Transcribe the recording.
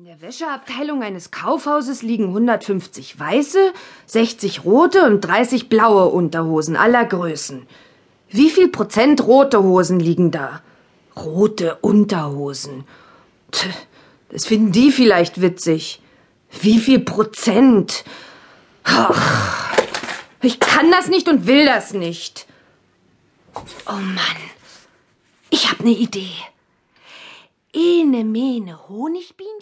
In der Wäscheabteilung eines Kaufhauses liegen 150 weiße, 60 rote und 30 blaue Unterhosen aller Größen. Wie viel Prozent rote Hosen liegen da? Rote Unterhosen. Tch, das finden die vielleicht witzig. Wie viel Prozent? Ach, ich kann das nicht und will das nicht. Oh Mann, ich hab ne Idee. Ene, mene, Honigbienchen?